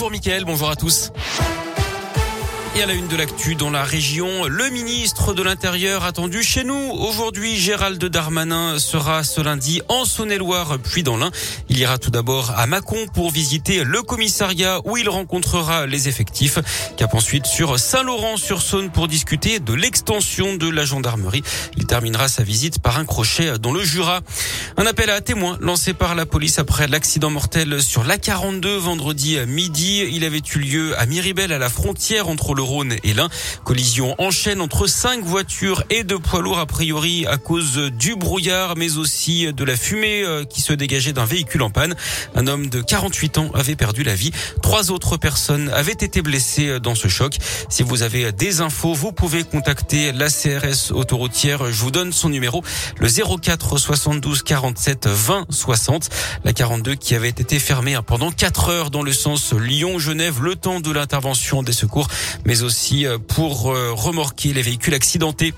Bonjour Mickaël, bonjour à tous. Et à la une de l'actu dans la région, le ministre de l'Intérieur attendu chez nous. Aujourd'hui, Gérald Darmanin sera ce lundi en Saône-et-Loire puis dans l'Ain. Il ira tout d'abord à Mâcon pour visiter le commissariat où il rencontrera les effectifs. Cap ensuite sur Saint-Laurent-sur-Saône pour discuter de l'extension de la gendarmerie. Il terminera sa visite par un crochet dans le Jura. Un appel à témoins lancé par la police après l'accident mortel sur l'A42 vendredi midi. Il avait eu lieu à Miribel à la frontière entre le Rhône et l'Ain. Collision en chaîne entre cinq voitures et deux poids lourds a priori à cause du brouillard mais aussi de la fumée euh, qui se dégageait d'un véhicule en panne. Un homme de 48 ans avait perdu la vie. Trois autres personnes avaient été blessées dans ce choc. Si vous avez des infos, vous pouvez contacter la CRS autoroutière. Je vous donne son numéro, le 04 72 47 20 60. La 42 qui avait été fermée pendant 4 heures dans le sens Lyon-Genève, le temps de l'intervention des secours, mais aussi euh, pour euh, remorquer les véhicules accidentés.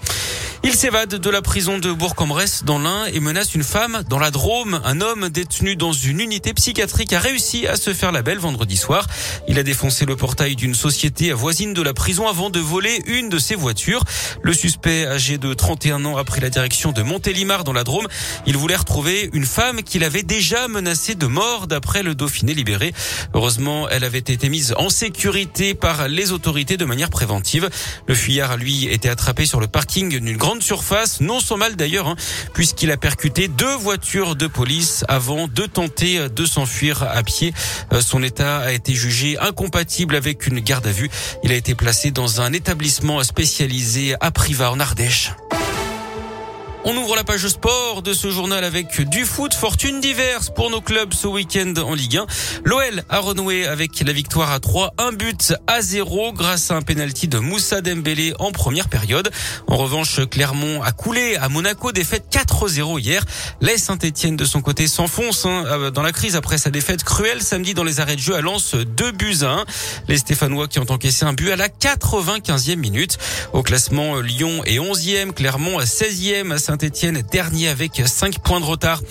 Il s'évade de la prison de Bourg-en-Bresse dans l'Ain et menace une femme dans la Drôme. Un homme détenu dans une unité psychiatrique a réussi à se faire la belle vendredi soir. Il a défoncé le portail d'une société voisine de la prison avant de voler une de ses voitures. Le suspect, âgé de 31 ans, a pris la direction de Montélimar dans la Drôme. Il voulait retrouver une femme qu'il avait déjà menacée de mort d'après le Dauphiné libéré. Heureusement, elle avait été mise en sécurité par les autorités de manière préventive. Le fuyard, lui, était attrapé sur le parking d'une grande surface, non sans mal d'ailleurs, hein, puisqu'il a percuté deux voitures de police avant de tenter de s'enfuir à pied. Euh, son état a été jugé incompatible avec une garde à vue. Il a été placé dans un établissement spécialisé à Privas en Ardèche. On ouvre la page sport de ce journal avec du foot, fortune diverse pour nos clubs ce week-end en Ligue 1. L'OL a renoué avec la victoire à 3, un but à 0 grâce à un penalty de Moussa Dembélé en première période. En revanche, Clermont a coulé à Monaco, défaite 4-0 hier. Les Saint-Etienne de son côté s'enfonce hein, euh, dans la crise après sa défaite cruelle samedi dans les arrêts de jeu à Lens, 2 buts à 1. Les Stéphanois qui ont encaissé un but à la 95e minute. Au classement, Lyon est 11e, Clermont 16e, Saint-Etienne dernier avec 5 points de retard.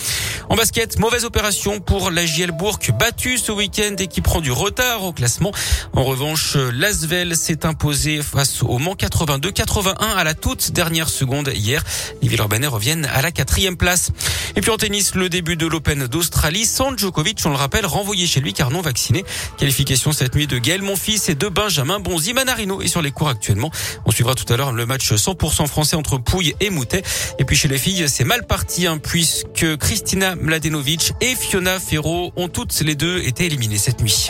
En basket, mauvaise opération pour la JL Bourg, battue ce week-end et qui prend du retard au classement. En revanche, l'Asvel s'est imposé face au Mans 82-81 à la toute dernière seconde hier. Les Villeurbanais reviennent à la quatrième place. Et puis en tennis, le début de l'Open d'Australie sans Djokovic, on le rappelle, renvoyé chez lui car non vacciné. Qualification cette nuit de Gaël Monfils et de Benjamin Bonzi. Manarino est sur les cours actuellement. On suivra tout à l'heure le match 100% français entre Pouille et Moutet. Et puis chez les filles, c'est mal parti hein, puisque Christina Mladenovic et Fiona Ferro ont toutes les deux été éliminées cette nuit.